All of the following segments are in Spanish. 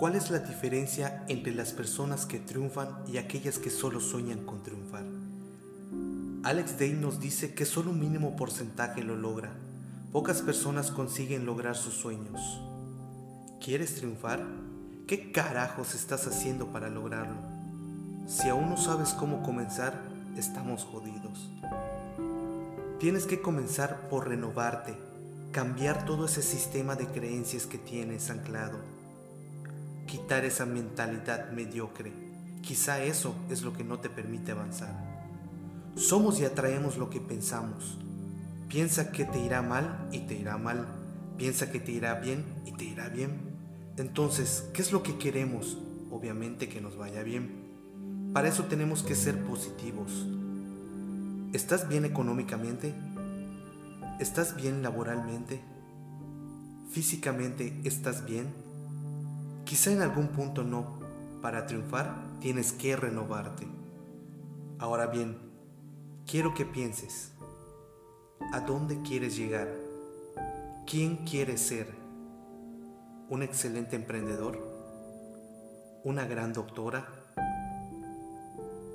¿Cuál es la diferencia entre las personas que triunfan y aquellas que solo sueñan con triunfar? Alex Day nos dice que solo un mínimo porcentaje lo logra. Pocas personas consiguen lograr sus sueños. ¿Quieres triunfar? ¿Qué carajos estás haciendo para lograrlo? Si aún no sabes cómo comenzar, estamos jodidos. Tienes que comenzar por renovarte, cambiar todo ese sistema de creencias que tienes anclado, quitar esa mentalidad mediocre. Quizá eso es lo que no te permite avanzar. Somos y atraemos lo que pensamos. Piensa que te irá mal y te irá mal. Piensa que te irá bien y te irá bien. Entonces, ¿qué es lo que queremos? Obviamente que nos vaya bien. Para eso tenemos que ser positivos. ¿Estás bien económicamente? ¿Estás bien laboralmente? ¿Físicamente estás bien? Quizá en algún punto no. Para triunfar tienes que renovarte. Ahora bien, Quiero que pienses, ¿a dónde quieres llegar? ¿Quién quieres ser? ¿Un excelente emprendedor? ¿Una gran doctora?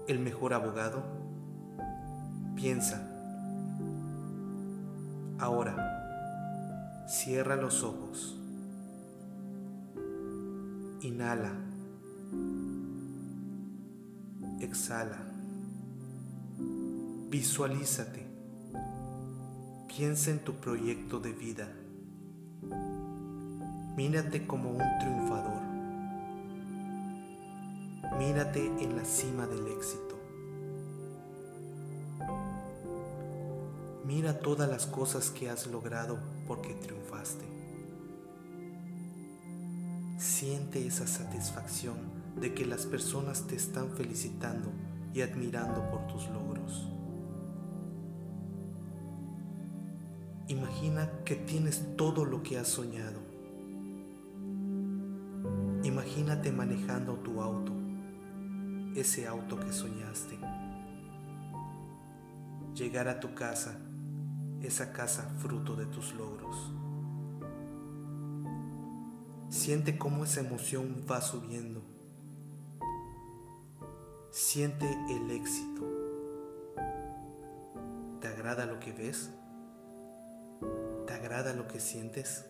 ¿El mejor abogado? Piensa. Ahora, cierra los ojos. Inhala. Exhala. Visualízate. Piensa en tu proyecto de vida. Mírate como un triunfador. Mírate en la cima del éxito. Mira todas las cosas que has logrado porque triunfaste. Siente esa satisfacción de que las personas te están felicitando y admirando por tus logros. Imagina que tienes todo lo que has soñado. Imagínate manejando tu auto, ese auto que soñaste. Llegar a tu casa, esa casa fruto de tus logros. Siente cómo esa emoción va subiendo. Siente el éxito. ¿Te agrada lo que ves? agrada lo que sientes?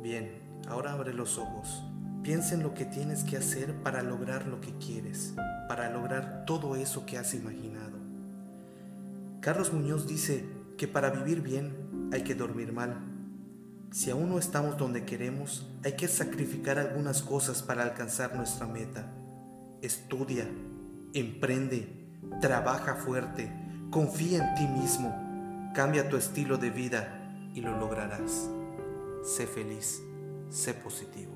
Bien, ahora abre los ojos. Piensa en lo que tienes que hacer para lograr lo que quieres, para lograr todo eso que has imaginado. Carlos Muñoz dice que para vivir bien hay que dormir mal. Si aún no estamos donde queremos, hay que sacrificar algunas cosas para alcanzar nuestra meta. Estudia, emprende, trabaja fuerte, confía en ti mismo Cambia tu estilo de vida y lo lograrás. Sé feliz, sé positivo.